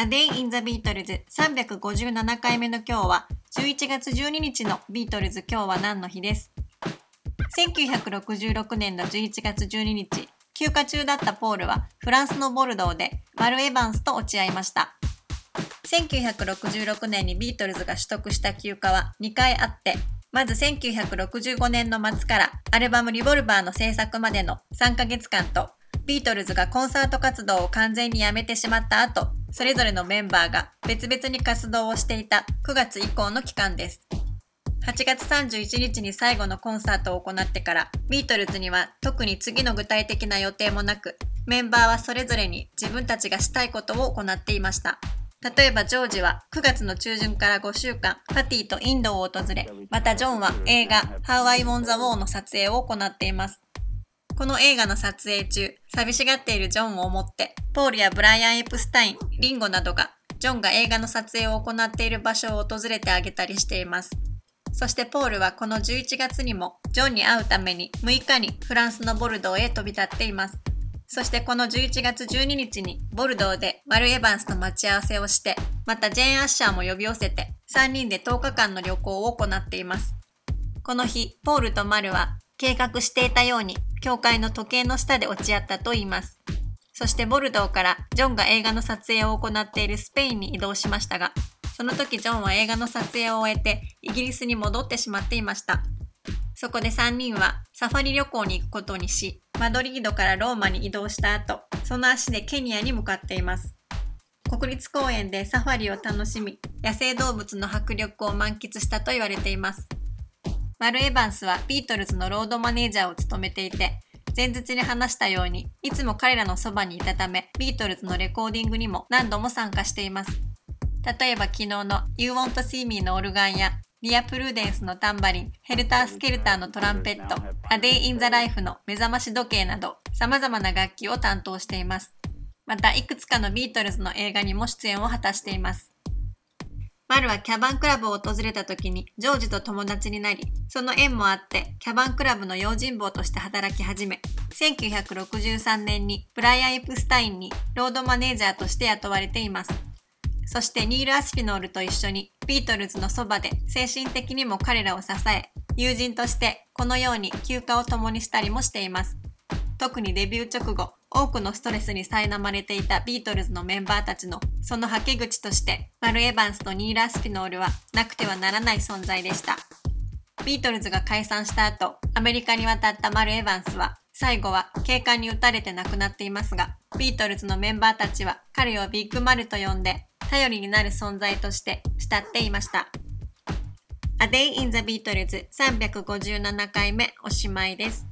A Day in the Beatles 357回目の今日は11月12日のビートルズ今日は何の日です？1966年の11月12日休暇中だったポールはフランスのボルドーでマル・エヴァンスと落ち合いました。1966年にビートルズが取得した休暇は2回あってまず1965年の末からアルバムリボルバーの制作までの3ヶ月間とビートルズがコンサート活動を完全にやめてしまった後、それぞれのメンバーが別々に活動をしていた9月以降の期間です。8月31日に最後のコンサートを行ってから、ビートルズには特に次の具体的な予定もなく、メンバーはそれぞれに自分たちがしたいことを行っていました。例えばジョージは9月の中旬から5週間、パティとインドを訪れ、またジョンは映画 How I Won the War の撮影を行っています。この映画の撮影中、寂しがっているジョンを思って、ポールやブライアン・エプスタイン、リンゴなどが、ジョンが映画の撮影を行っている場所を訪れてあげたりしています。そしてポールはこの11月にも、ジョンに会うために6日にフランスのボルドーへ飛び立っています。そしてこの11月12日にボルドーでマル・エヴァンスと待ち合わせをして、またジェーン・アッシャーも呼び寄せて、3人で10日間の旅行を行っています。この日、ポールとマルは計画していたように教会の時計の下で落ち合ったと言います。そしてボルドーからジョンが映画の撮影を行っているスペインに移動しましたが、その時ジョンは映画の撮影を終えてイギリスに戻ってしまっていました。そこで3人はサファリ旅行に行くことにし、マドリードからローマに移動した後、その足でケニアに向かっています。国立公園でサファリを楽しみ、野生動物の迫力を満喫したと言われています。マル・エヴァンスはビートルズのロードマネージャーを務めていて、前日に話したように、いつも彼らのそばにいたため、ビートルズのレコーディングにも何度も参加しています。例えば昨日の You Want to See Me のオルガンや、リア・プルーデンスのタンバリン、ヘルター・スケルターのトランペット、A Day in the Life の目覚まし時計など、様々な楽器を担当しています。また、いくつかのビートルズの映画にも出演を果たしています。マルはキャバンクラブを訪れた時にジョージと友達になり、その縁もあってキャバンクラブの用心棒として働き始め、1963年にブライアン・エプスタインにロードマネージャーとして雇われています。そしてニール・アスピノールと一緒にビートルズのそばで精神的にも彼らを支え、友人としてこのように休暇を共にしたりもしています。特にデビュー直後、多くのストレスに苛まれていたビートルズのメンバーたちのそのはけ口としてマル・エヴァンスとニーラ・スピノールはなくてはならない存在でした。ビートルズが解散した後、アメリカに渡ったマル・エヴァンスは最後は警官に撃たれて亡くなっていますが、ビートルズのメンバーたちは彼をビッグマルと呼んで頼りになる存在として慕っていました。A Day in the Beatles 357回目おしまいです。